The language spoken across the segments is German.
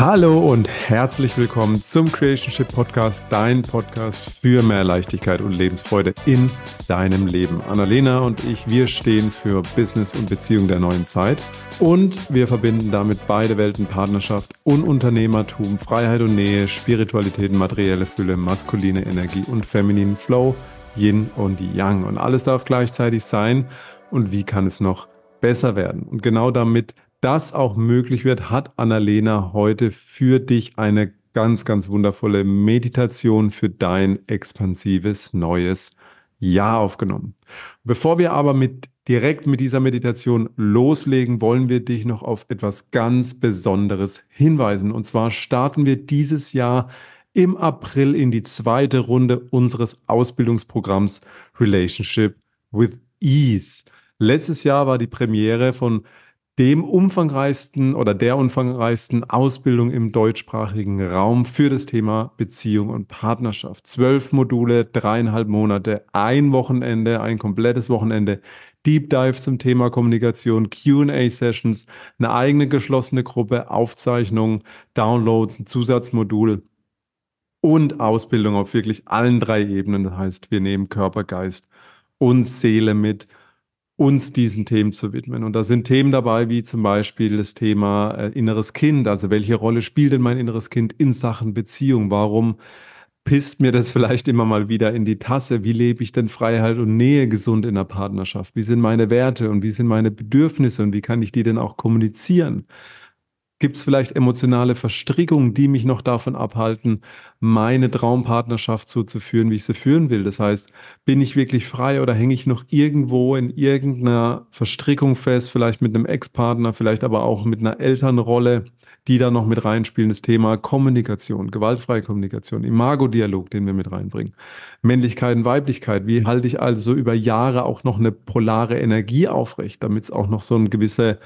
Hallo und herzlich willkommen zum Creationship Podcast, dein Podcast für mehr Leichtigkeit und Lebensfreude in deinem Leben. Annalena und ich, wir stehen für Business und Beziehung der neuen Zeit und wir verbinden damit beide Welten Partnerschaft und Unternehmertum, Freiheit und Nähe, Spiritualität, materielle Fülle, maskuline Energie und femininen Flow, Yin und Yang. Und alles darf gleichzeitig sein. Und wie kann es noch besser werden? Und genau damit das auch möglich wird, hat Annalena heute für dich eine ganz, ganz wundervolle Meditation für dein expansives neues Jahr aufgenommen. Bevor wir aber mit direkt mit dieser Meditation loslegen, wollen wir dich noch auf etwas ganz Besonderes hinweisen. Und zwar starten wir dieses Jahr im April in die zweite Runde unseres Ausbildungsprogramms Relationship with Ease. Letztes Jahr war die Premiere von dem umfangreichsten oder der umfangreichsten Ausbildung im deutschsprachigen Raum für das Thema Beziehung und Partnerschaft. Zwölf Module, dreieinhalb Monate, ein Wochenende, ein komplettes Wochenende, Deep Dive zum Thema Kommunikation, QA-Sessions, eine eigene geschlossene Gruppe, Aufzeichnungen, Downloads, ein Zusatzmodul und Ausbildung auf wirklich allen drei Ebenen. Das heißt, wir nehmen Körper, Geist und Seele mit uns diesen Themen zu widmen. Und da sind Themen dabei, wie zum Beispiel das Thema äh, inneres Kind. Also welche Rolle spielt denn mein inneres Kind in Sachen Beziehung? Warum pisst mir das vielleicht immer mal wieder in die Tasse? Wie lebe ich denn Freiheit und Nähe gesund in der Partnerschaft? Wie sind meine Werte und wie sind meine Bedürfnisse und wie kann ich die denn auch kommunizieren? Gibt es vielleicht emotionale Verstrickungen, die mich noch davon abhalten, meine Traumpartnerschaft so zu führen, wie ich sie führen will? Das heißt, bin ich wirklich frei oder hänge ich noch irgendwo in irgendeiner Verstrickung fest, vielleicht mit einem Ex-Partner, vielleicht aber auch mit einer Elternrolle, die da noch mit reinspielen? Das Thema Kommunikation, gewaltfreie Kommunikation, Imago-Dialog, den wir mit reinbringen. Männlichkeit und Weiblichkeit. Wie halte ich also über Jahre auch noch eine polare Energie aufrecht, damit es auch noch so eine gewisse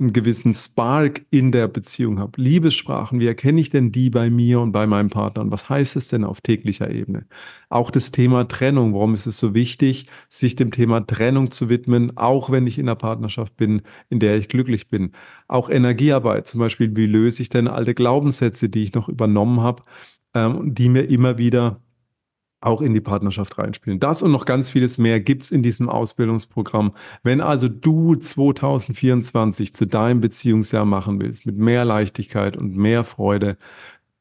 einen gewissen Spark in der Beziehung habe. Liebessprachen, wie erkenne ich denn die bei mir und bei meinem Partner? Und was heißt es denn auf täglicher Ebene? Auch das Thema Trennung. Warum ist es so wichtig, sich dem Thema Trennung zu widmen, auch wenn ich in einer Partnerschaft bin, in der ich glücklich bin? Auch Energiearbeit, zum Beispiel, wie löse ich denn alte Glaubenssätze, die ich noch übernommen habe, ähm, die mir immer wieder auch in die Partnerschaft reinspielen. Das und noch ganz vieles mehr gibt's in diesem Ausbildungsprogramm. Wenn also du 2024 zu deinem Beziehungsjahr machen willst, mit mehr Leichtigkeit und mehr Freude,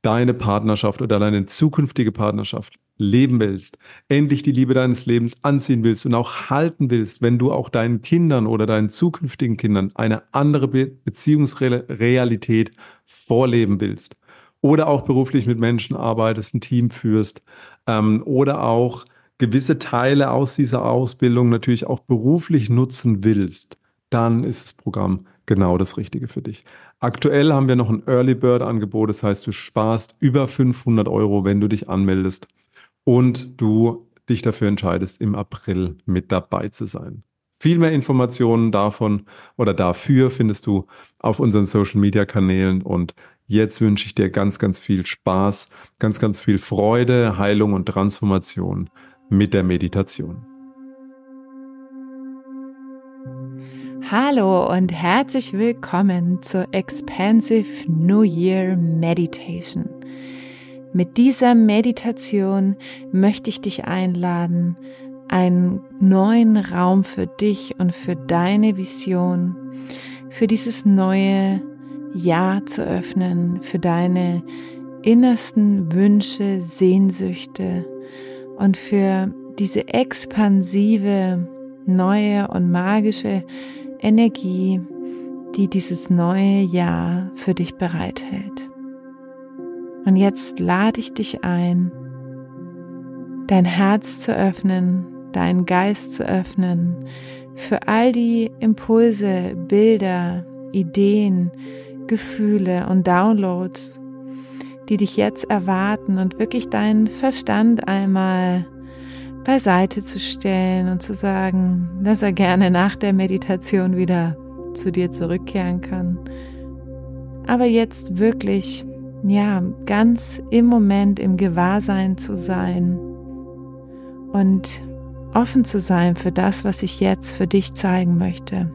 deine Partnerschaft oder deine zukünftige Partnerschaft leben willst, endlich die Liebe deines Lebens anziehen willst und auch halten willst, wenn du auch deinen Kindern oder deinen zukünftigen Kindern eine andere Be Beziehungsrealität vorleben willst oder auch beruflich mit Menschen arbeitest, ein Team führst, ähm, oder auch gewisse Teile aus dieser Ausbildung natürlich auch beruflich nutzen willst, dann ist das Programm genau das Richtige für dich. Aktuell haben wir noch ein Early Bird Angebot, das heißt, du sparst über 500 Euro, wenn du dich anmeldest und du dich dafür entscheidest, im April mit dabei zu sein. Viel mehr Informationen davon oder dafür findest du auf unseren Social Media Kanälen und Jetzt wünsche ich dir ganz, ganz viel Spaß, ganz, ganz viel Freude, Heilung und Transformation mit der Meditation. Hallo und herzlich willkommen zur Expansive New Year Meditation. Mit dieser Meditation möchte ich dich einladen, einen neuen Raum für dich und für deine Vision, für dieses neue ja zu öffnen für deine innersten Wünsche, Sehnsüchte und für diese expansive, neue und magische Energie, die dieses neue Jahr für dich bereithält. Und jetzt lade ich dich ein, dein Herz zu öffnen, deinen Geist zu öffnen für all die Impulse, Bilder, Ideen, Gefühle und Downloads, die dich jetzt erwarten und wirklich deinen Verstand einmal beiseite zu stellen und zu sagen, dass er gerne nach der Meditation wieder zu dir zurückkehren kann. Aber jetzt wirklich, ja, ganz im Moment im Gewahrsein zu sein und offen zu sein für das, was ich jetzt für dich zeigen möchte.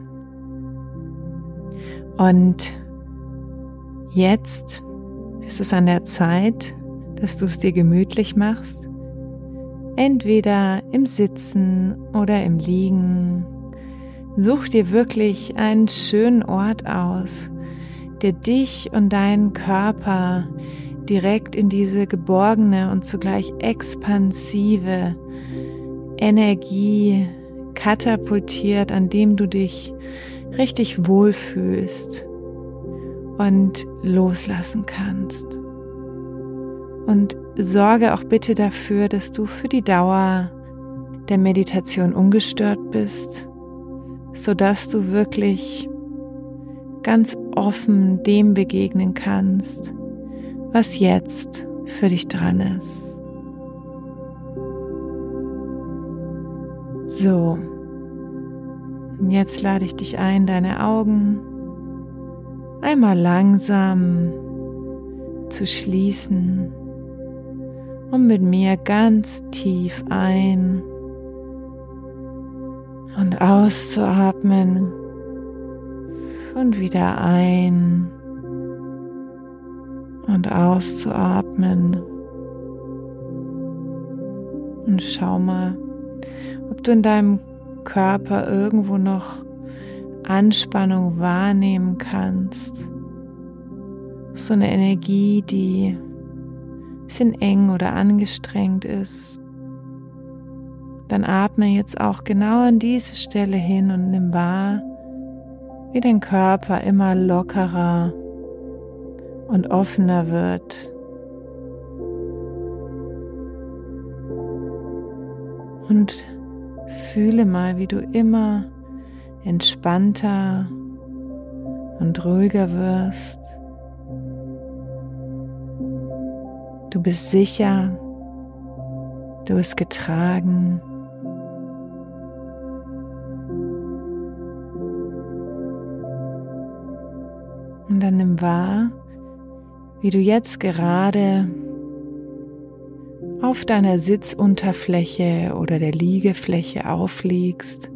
Und Jetzt ist es an der Zeit, dass du es dir gemütlich machst. Entweder im Sitzen oder im Liegen. Such dir wirklich einen schönen Ort aus, der dich und deinen Körper direkt in diese geborgene und zugleich expansive Energie katapultiert, an dem du dich richtig wohlfühlst und loslassen kannst. Und sorge auch bitte dafür, dass du für die Dauer der Meditation ungestört bist, sodass du wirklich ganz offen dem begegnen kannst, was jetzt für dich dran ist. So, jetzt lade ich dich ein, deine Augen einmal langsam zu schließen und mit mir ganz tief ein und auszuatmen und wieder ein und auszuatmen. Und schau mal, ob du in deinem Körper irgendwo noch Anspannung wahrnehmen kannst. So eine Energie, die ein bisschen eng oder angestrengt ist. Dann atme jetzt auch genau an diese Stelle hin und nimm wahr, wie dein Körper immer lockerer und offener wird. Und fühle mal, wie du immer entspannter und ruhiger wirst. Du bist sicher, du bist getragen. Und dann nimm wahr, wie du jetzt gerade auf deiner Sitzunterfläche oder der Liegefläche aufliegst,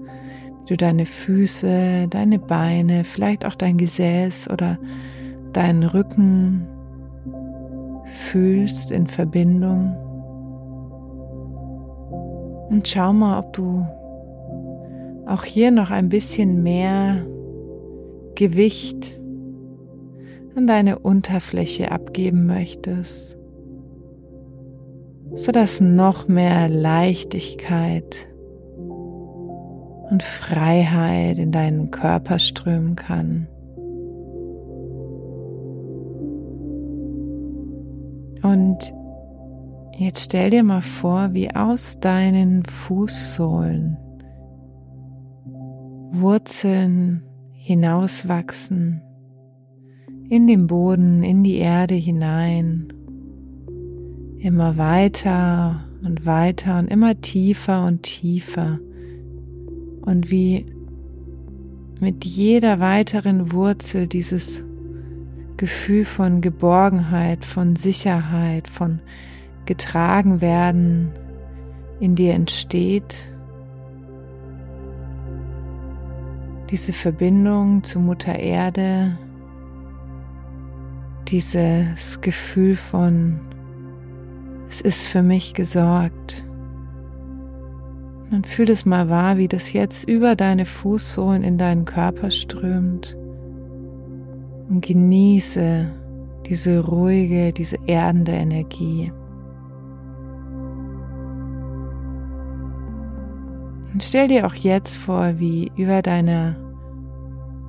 du deine Füße, deine Beine, vielleicht auch dein Gesäß oder deinen Rücken fühlst in Verbindung. Und schau mal, ob du auch hier noch ein bisschen mehr Gewicht an deine Unterfläche abgeben möchtest sodass noch mehr Leichtigkeit und Freiheit in deinen Körper strömen kann. Und jetzt stell dir mal vor, wie aus deinen Fußsohlen Wurzeln hinauswachsen in den Boden, in die Erde hinein immer weiter und weiter und immer tiefer und tiefer. Und wie mit jeder weiteren Wurzel dieses Gefühl von Geborgenheit, von Sicherheit, von getragen werden in dir entsteht. Diese Verbindung zu Mutter Erde, dieses Gefühl von es ist für mich gesorgt. Und fühl es mal wahr, wie das jetzt über deine Fußsohlen in deinen Körper strömt. Und genieße diese ruhige, diese erdende Energie. Und stell dir auch jetzt vor, wie über deiner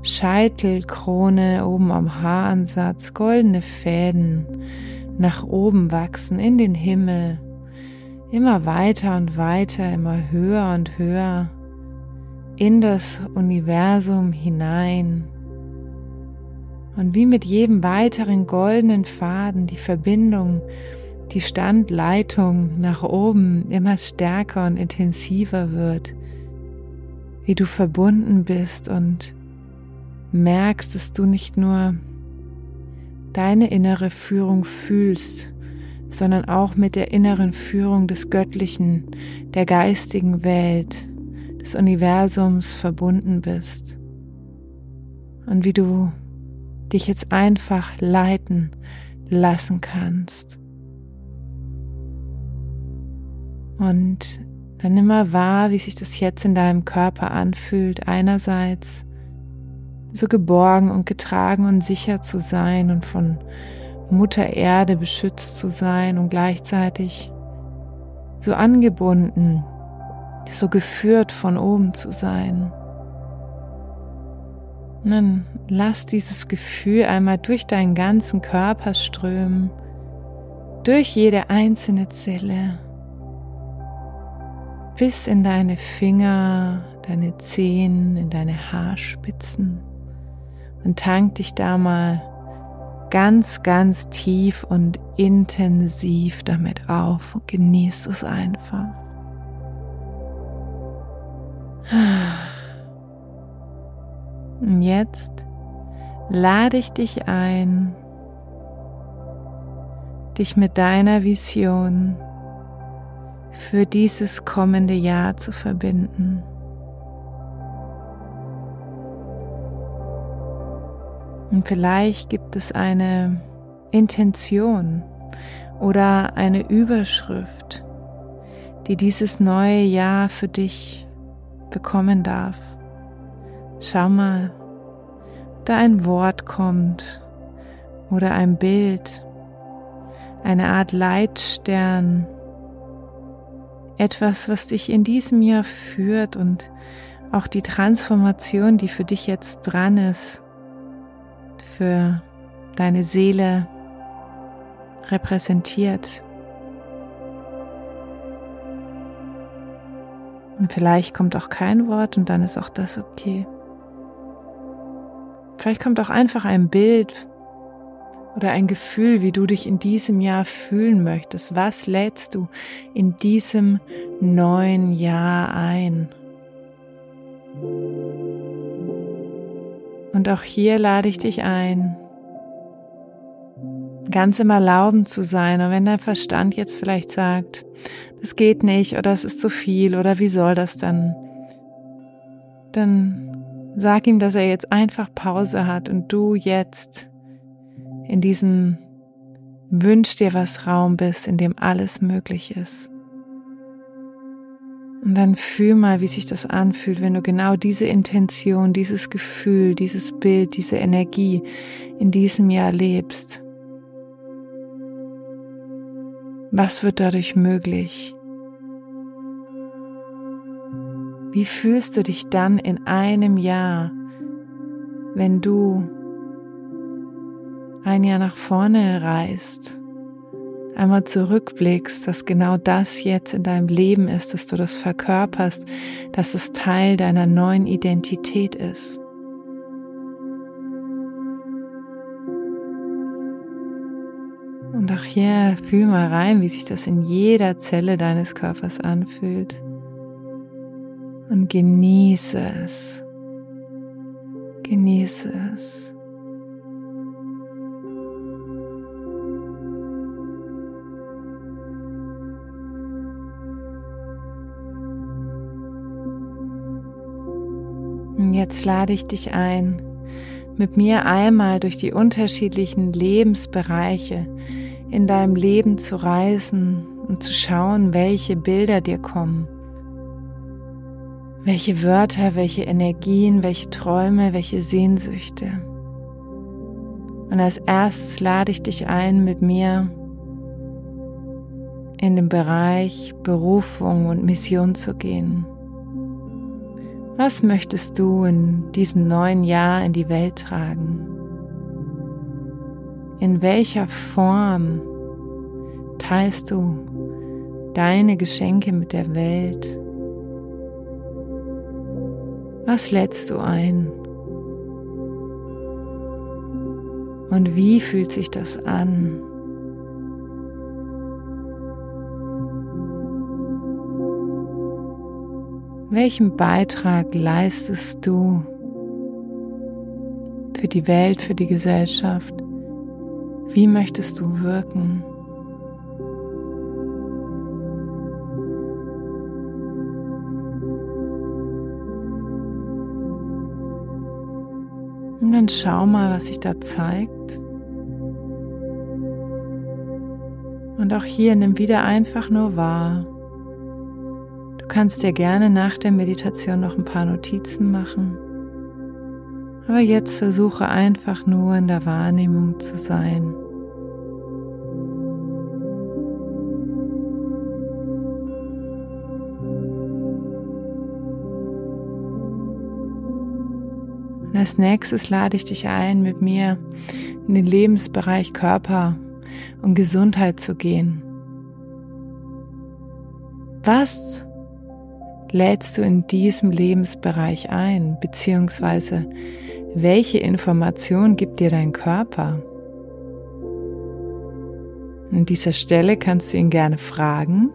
Scheitelkrone oben am Haaransatz goldene Fäden nach oben wachsen in den Himmel, immer weiter und weiter, immer höher und höher in das Universum hinein. Und wie mit jedem weiteren goldenen Faden die Verbindung, die Standleitung nach oben immer stärker und intensiver wird, wie du verbunden bist und merkst, dass du nicht nur deine innere Führung fühlst, sondern auch mit der inneren Führung des Göttlichen, der geistigen Welt, des Universums verbunden bist. Und wie du dich jetzt einfach leiten lassen kannst. Und dann nimm mal wahr, wie sich das jetzt in deinem Körper anfühlt. Einerseits so geborgen und getragen und sicher zu sein und von Mutter Erde beschützt zu sein und gleichzeitig so angebunden, so geführt von oben zu sein. Und dann lass dieses Gefühl einmal durch deinen ganzen Körper strömen, durch jede einzelne Zelle, bis in deine Finger, deine Zehen, in deine Haarspitzen und tank dich da mal ganz, ganz tief und intensiv damit auf und genieß es einfach. Und jetzt lade ich dich ein, dich mit deiner Vision für dieses kommende Jahr zu verbinden. Und vielleicht gibt es eine Intention oder eine Überschrift, die dieses neue Jahr für dich bekommen darf. Schau mal, da ein Wort kommt oder ein Bild, eine Art Leitstern, etwas, was dich in diesem Jahr führt und auch die Transformation, die für dich jetzt dran ist, für deine Seele repräsentiert. Und vielleicht kommt auch kein Wort und dann ist auch das okay. Vielleicht kommt auch einfach ein Bild oder ein Gefühl, wie du dich in diesem Jahr fühlen möchtest. Was lädst du in diesem neuen Jahr ein? Und auch hier lade ich dich ein, ganz im Erlauben zu sein. Und wenn dein Verstand jetzt vielleicht sagt, das geht nicht oder es ist zu viel oder wie soll das dann, dann sag ihm, dass er jetzt einfach Pause hat und du jetzt in diesem Wünsch dir was Raum bist, in dem alles möglich ist. Und dann fühl mal, wie sich das anfühlt, wenn du genau diese Intention, dieses Gefühl, dieses Bild, diese Energie in diesem Jahr lebst. Was wird dadurch möglich? Wie fühlst du dich dann in einem Jahr, wenn du ein Jahr nach vorne reist? Einmal zurückblickst, dass genau das jetzt in deinem Leben ist, dass du das verkörperst, dass es Teil deiner neuen Identität ist. Und auch hier fühl mal rein, wie sich das in jeder Zelle deines Körpers anfühlt. Und genieße es. Genieße es. Jetzt lade ich dich ein, mit mir einmal durch die unterschiedlichen Lebensbereiche in deinem Leben zu reisen und zu schauen, welche Bilder dir kommen. Welche Wörter, welche Energien, welche Träume, welche Sehnsüchte. Und als erstes lade ich dich ein, mit mir in den Bereich Berufung und Mission zu gehen. Was möchtest du in diesem neuen Jahr in die Welt tragen? In welcher Form teilst du deine Geschenke mit der Welt? Was lädst du ein? Und wie fühlt sich das an? Welchen Beitrag leistest du für die Welt, für die Gesellschaft? Wie möchtest du wirken? Und dann schau mal, was sich da zeigt. Und auch hier nimm wieder einfach nur wahr. Du kannst dir gerne nach der Meditation noch ein paar Notizen machen. Aber jetzt versuche einfach nur in der Wahrnehmung zu sein. Und als nächstes lade ich dich ein, mit mir in den Lebensbereich Körper und Gesundheit zu gehen. Was lädst du in diesem Lebensbereich ein, beziehungsweise welche Information gibt dir dein Körper? An dieser Stelle kannst du ihn gerne fragen,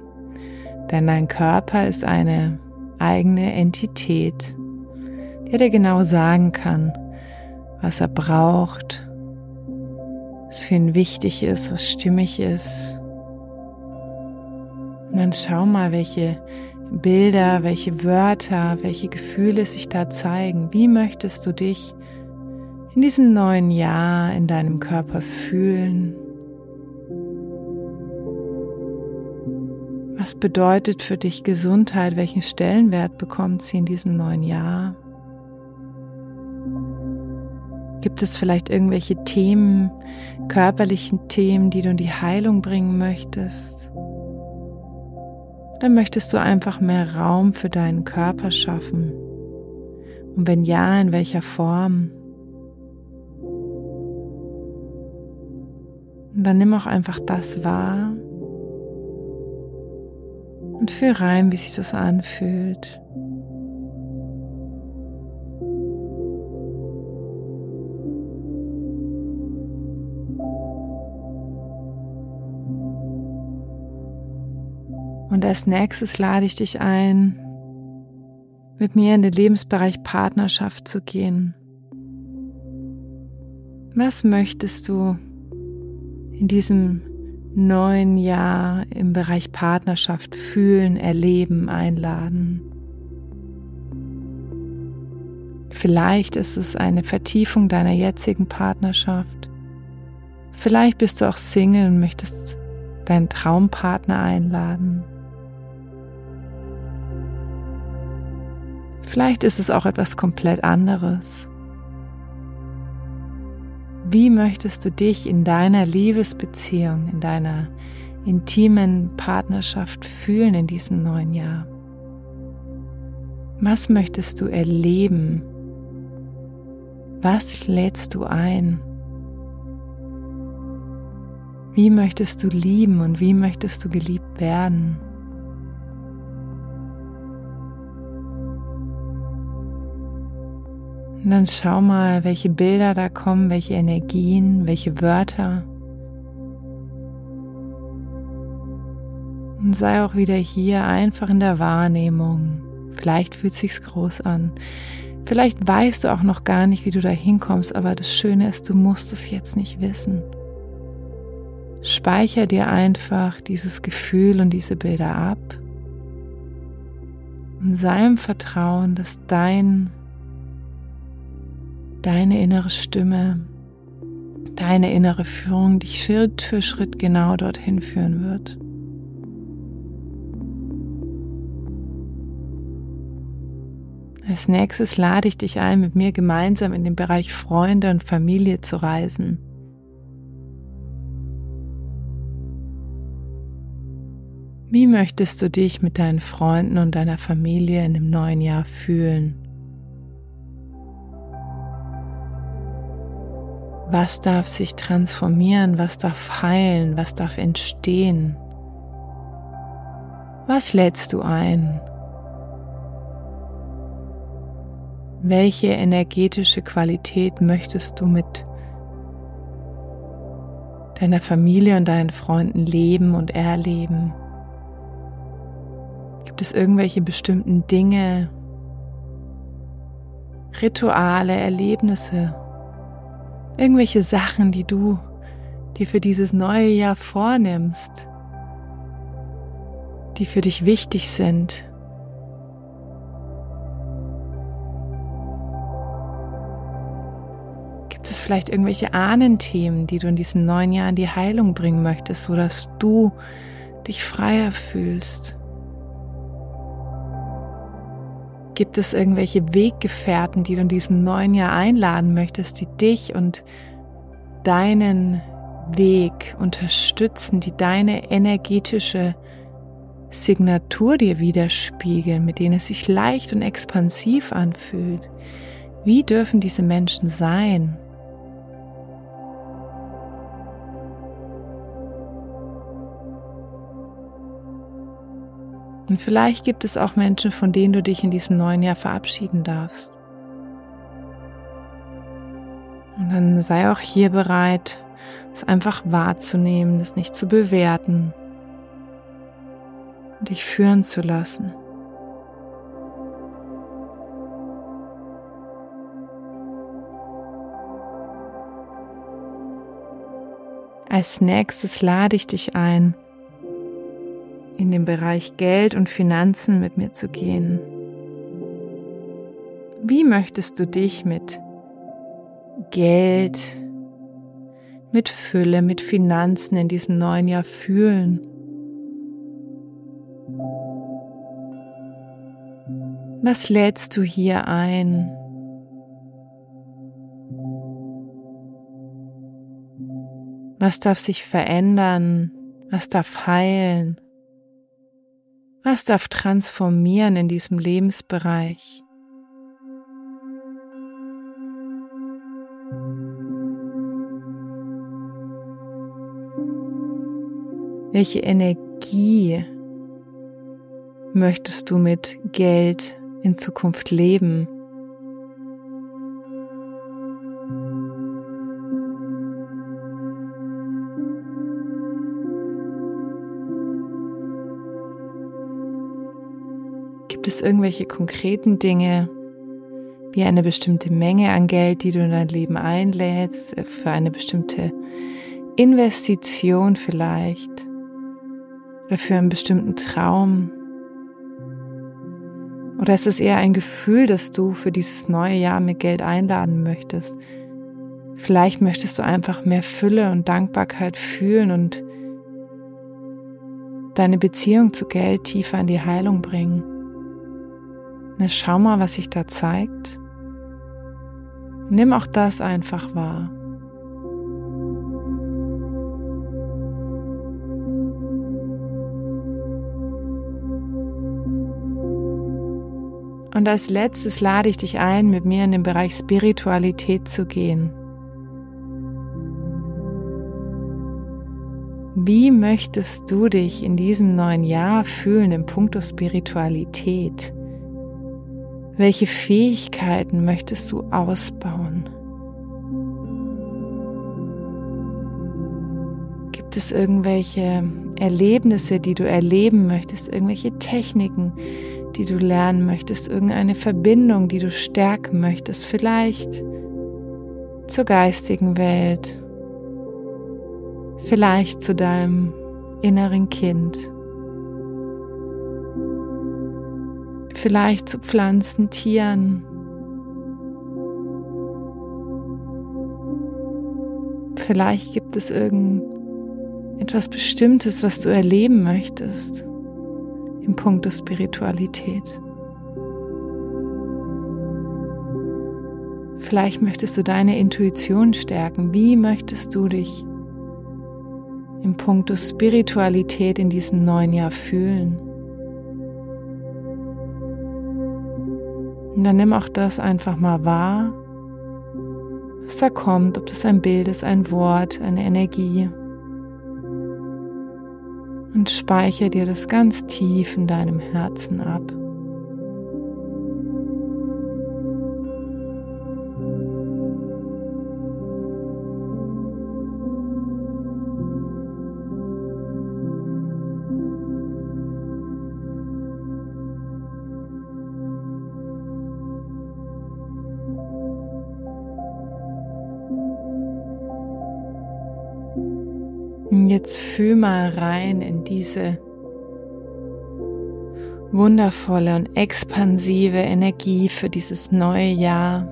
denn dein Körper ist eine eigene Entität der dir genau sagen kann, was er braucht, was für ihn wichtig ist, was stimmig ist. Und dann schau mal, welche Bilder, welche Wörter, welche Gefühle sich da zeigen. Wie möchtest du dich in diesem neuen Jahr in deinem Körper fühlen? Was bedeutet für dich Gesundheit? Welchen Stellenwert bekommt sie in diesem neuen Jahr? Gibt es vielleicht irgendwelche Themen, körperlichen Themen, die du in die Heilung bringen möchtest? Oder möchtest du einfach mehr Raum für deinen Körper schaffen? Und wenn ja, in welcher Form? Und dann nimm auch einfach das wahr und fühl rein, wie sich das anfühlt. Und als nächstes lade ich dich ein, mit mir in den Lebensbereich Partnerschaft zu gehen. Was möchtest du in diesem neuen Jahr im Bereich Partnerschaft fühlen, erleben, einladen? Vielleicht ist es eine Vertiefung deiner jetzigen Partnerschaft. Vielleicht bist du auch Single und möchtest deinen Traumpartner einladen. Vielleicht ist es auch etwas komplett anderes. Wie möchtest du dich in deiner Liebesbeziehung, in deiner intimen Partnerschaft fühlen in diesem neuen Jahr? Was möchtest du erleben? Was lädst du ein? Wie möchtest du lieben und wie möchtest du geliebt werden? Und dann schau mal, welche Bilder da kommen, welche Energien, welche Wörter. Und sei auch wieder hier einfach in der Wahrnehmung. Vielleicht fühlt sich's groß an. Vielleicht weißt du auch noch gar nicht, wie du da hinkommst, aber das Schöne ist, du musst es jetzt nicht wissen. Speicher dir einfach dieses Gefühl und diese Bilder ab und sei im Vertrauen, dass dein deine innere Stimme, deine innere Führung dich Schritt für Schritt genau dorthin führen wird. Als nächstes lade ich dich ein, mit mir gemeinsam in den Bereich Freunde und Familie zu reisen. Wie möchtest du dich mit deinen Freunden und deiner Familie in dem neuen Jahr fühlen? Was darf sich transformieren? Was darf heilen? Was darf entstehen? Was lädst du ein? Welche energetische Qualität möchtest du mit deiner Familie und deinen Freunden leben und erleben? Gibt es irgendwelche bestimmten Dinge, Rituale, Erlebnisse, irgendwelche Sachen, die du dir für dieses neue Jahr vornimmst, die für dich wichtig sind. Gibt es vielleicht irgendwelche Ahnenthemen, die du in diesem neuen Jahr in die Heilung bringen möchtest, sodass du dich freier fühlst? Gibt es irgendwelche Weggefährten, die du in diesem neuen Jahr einladen möchtest, die dich und deinen Weg unterstützen, die deine energetische Signatur dir widerspiegeln, mit denen es sich leicht und expansiv anfühlt? Wie dürfen diese Menschen sein? Und vielleicht gibt es auch Menschen, von denen du dich in diesem neuen Jahr verabschieden darfst. Und dann sei auch hier bereit, es einfach wahrzunehmen, es nicht zu bewerten, dich führen zu lassen. Als nächstes lade ich dich ein, in den Bereich Geld und Finanzen mit mir zu gehen. Wie möchtest du dich mit Geld, mit Fülle, mit Finanzen in diesem neuen Jahr fühlen? Was lädst du hier ein? Was darf sich verändern? Was darf heilen? Was darf transformieren in diesem Lebensbereich? Welche Energie möchtest du mit Geld in Zukunft leben? Gibt es irgendwelche konkreten Dinge, wie eine bestimmte Menge an Geld, die du in dein Leben einlädst, für eine bestimmte Investition vielleicht oder für einen bestimmten Traum? Oder ist es eher ein Gefühl, das du für dieses neue Jahr mit Geld einladen möchtest? Vielleicht möchtest du einfach mehr Fülle und Dankbarkeit fühlen und deine Beziehung zu Geld tiefer in die Heilung bringen. Na, schau mal, was sich da zeigt. Nimm auch das einfach wahr. Und als letztes lade ich dich ein, mit mir in den Bereich Spiritualität zu gehen. Wie möchtest du dich in diesem neuen Jahr fühlen im Punkto Spiritualität? Welche Fähigkeiten möchtest du ausbauen? Gibt es irgendwelche Erlebnisse, die du erleben möchtest, irgendwelche Techniken, die du lernen möchtest, irgendeine Verbindung, die du stärken möchtest, vielleicht zur geistigen Welt, vielleicht zu deinem inneren Kind? Vielleicht zu Pflanzen, Tieren. Vielleicht gibt es irgendetwas Bestimmtes, was du erleben möchtest im Punkt der Spiritualität. Vielleicht möchtest du deine Intuition stärken. Wie möchtest du dich im Punkt der Spiritualität in diesem neuen Jahr fühlen? Und dann nimm auch das einfach mal wahr, was da kommt, ob das ein Bild ist, ein Wort, eine Energie. Und speichere dir das ganz tief in deinem Herzen ab. jetzt fühl mal rein in diese wundervolle und expansive Energie für dieses neue Jahr.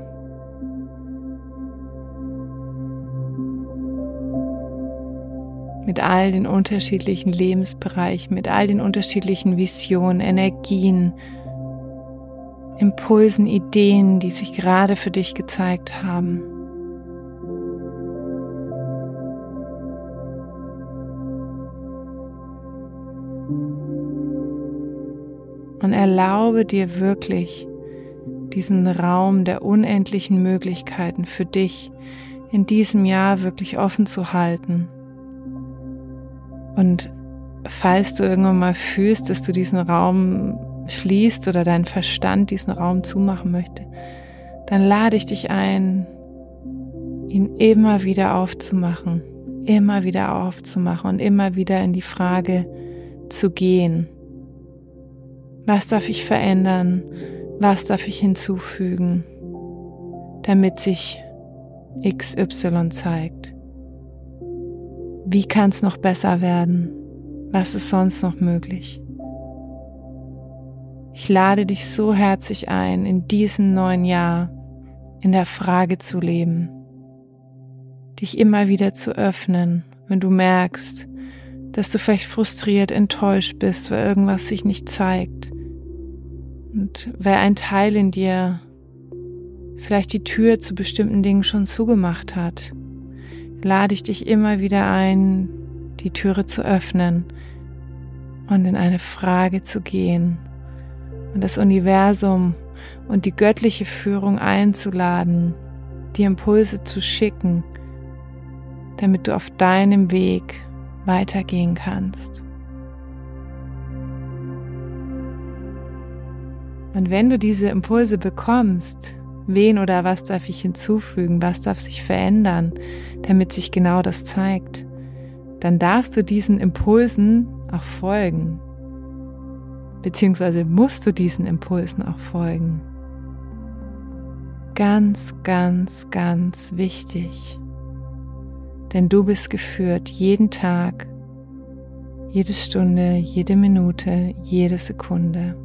Mit all den unterschiedlichen Lebensbereichen, mit all den unterschiedlichen Visionen, Energien, Impulsen, Ideen, die sich gerade für dich gezeigt haben. Und erlaube dir wirklich diesen Raum der unendlichen Möglichkeiten für dich in diesem Jahr wirklich offen zu halten. Und falls du irgendwann mal fühlst, dass du diesen Raum schließt oder dein Verstand diesen Raum zumachen möchte, dann lade ich dich ein, ihn immer wieder aufzumachen, immer wieder aufzumachen und immer wieder in die Frage zu gehen. Was darf ich verändern? Was darf ich hinzufügen, damit sich XY zeigt? Wie kann es noch besser werden? Was ist sonst noch möglich? Ich lade dich so herzlich ein, in diesem neuen Jahr in der Frage zu leben, dich immer wieder zu öffnen, wenn du merkst, dass du vielleicht frustriert, enttäuscht bist, weil irgendwas sich nicht zeigt. Und weil ein Teil in dir vielleicht die Tür zu bestimmten Dingen schon zugemacht hat, lade ich dich immer wieder ein, die Türe zu öffnen und in eine Frage zu gehen und das Universum und die göttliche Führung einzuladen, die Impulse zu schicken, damit du auf deinem Weg weitergehen kannst. Und wenn du diese Impulse bekommst, wen oder was darf ich hinzufügen, was darf sich verändern, damit sich genau das zeigt, dann darfst du diesen Impulsen auch folgen beziehungsweise musst du diesen Impulsen auch folgen. Ganz, ganz, ganz wichtig. Denn du bist geführt jeden Tag, jede Stunde, jede Minute, jede Sekunde.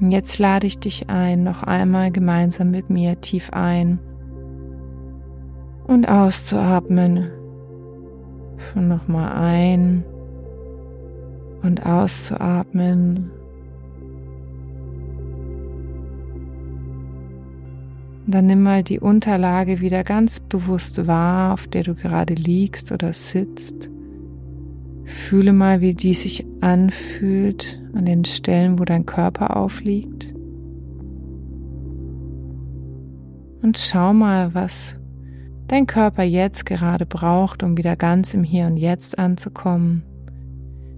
Jetzt lade ich dich ein, noch einmal gemeinsam mit mir tief ein und auszuatmen. Und nochmal ein und auszuatmen. Dann nimm mal die Unterlage wieder ganz bewusst wahr, auf der du gerade liegst oder sitzt. Fühle mal, wie die sich anfühlt an den Stellen, wo dein Körper aufliegt. Und schau mal, was dein Körper jetzt gerade braucht, um wieder ganz im Hier und Jetzt anzukommen.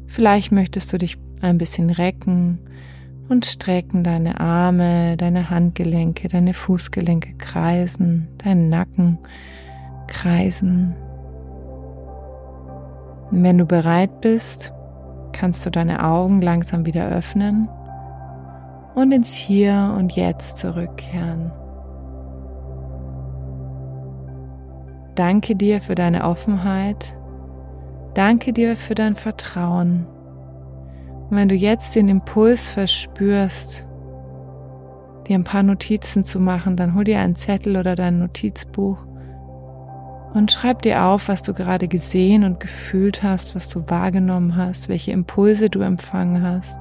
Vielleicht möchtest du dich ein bisschen recken und strecken, deine Arme, deine Handgelenke, deine Fußgelenke kreisen, deinen Nacken kreisen. Und wenn du bereit bist, kannst du deine Augen langsam wieder öffnen und ins Hier und Jetzt zurückkehren. Danke dir für deine Offenheit Danke dir für dein Vertrauen. Und wenn du jetzt den Impuls verspürst, dir ein paar Notizen zu machen, dann hol dir einen Zettel oder dein Notizbuch und schreib dir auf, was du gerade gesehen und gefühlt hast, was du wahrgenommen hast, welche Impulse du empfangen hast.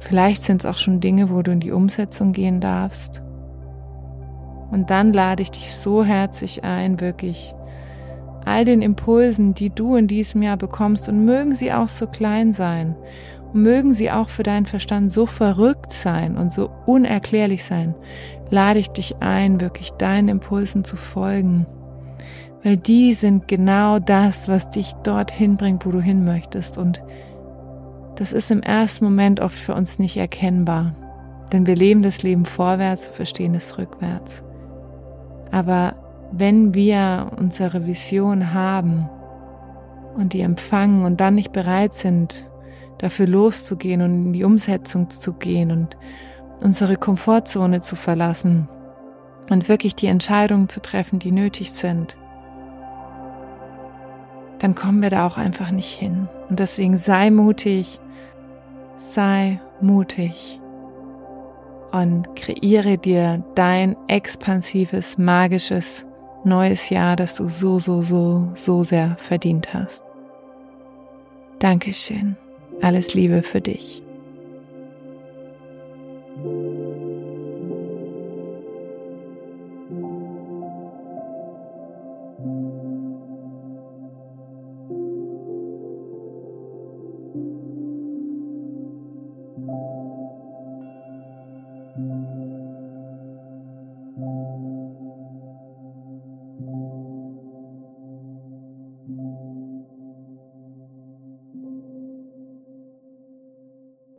Vielleicht sind es auch schon Dinge, wo du in die Umsetzung gehen darfst. Und dann lade ich dich so herzlich ein, wirklich all den Impulsen, die du in diesem Jahr bekommst und mögen sie auch so klein sein und mögen sie auch für deinen Verstand so verrückt sein und so unerklärlich sein, lade ich dich ein, wirklich deinen Impulsen zu folgen, weil die sind genau das, was dich dorthin bringt, wo du hin möchtest. Und das ist im ersten Moment oft für uns nicht erkennbar, denn wir leben das Leben vorwärts, verstehen es rückwärts. Aber wenn wir unsere Vision haben und die empfangen und dann nicht bereit sind, dafür loszugehen und in die Umsetzung zu gehen und unsere Komfortzone zu verlassen und wirklich die Entscheidungen zu treffen, die nötig sind, dann kommen wir da auch einfach nicht hin. Und deswegen sei mutig, sei mutig und kreiere dir dein expansives, magisches neues Jahr, das du so, so, so, so sehr verdient hast. Dankeschön. Alles Liebe für dich.